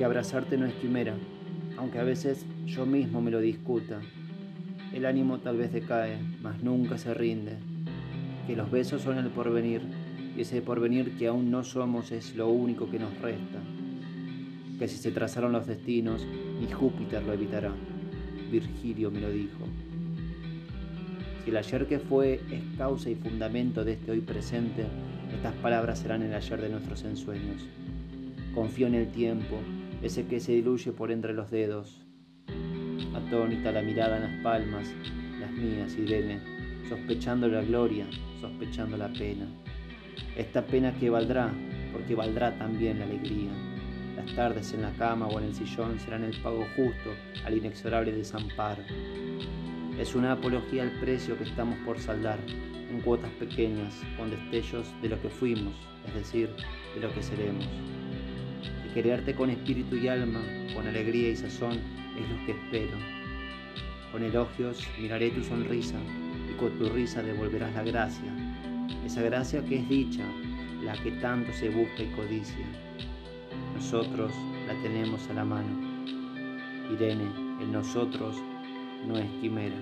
que abrazarte no es quimera, aunque a veces yo mismo me lo discuta. El ánimo tal vez decae, mas nunca se rinde. Que los besos son el porvenir, y ese porvenir que aún no somos es lo único que nos resta. Que si se trazaron los destinos, ni Júpiter lo evitará. Virgilio me lo dijo. Si el ayer que fue es causa y fundamento de este hoy presente, estas palabras serán el ayer de nuestros ensueños. Confío en el tiempo, ese que se diluye por entre los dedos. Atónita la mirada en las palmas, las mías, Irene, sospechando la gloria, sospechando la pena. Esta pena que valdrá, porque valdrá también la alegría. Las tardes en la cama o en el sillón serán el pago justo al inexorable desamparo. Es una apología al precio que estamos por saldar, en cuotas pequeñas, con destellos de lo que fuimos, es decir, de lo que seremos. Quererte con espíritu y alma, con alegría y sazón, es lo que espero. Con elogios miraré tu sonrisa y con tu risa devolverás la gracia, esa gracia que es dicha, la que tanto se busca y codicia. Nosotros la tenemos a la mano. Irene, en nosotros no es quimera.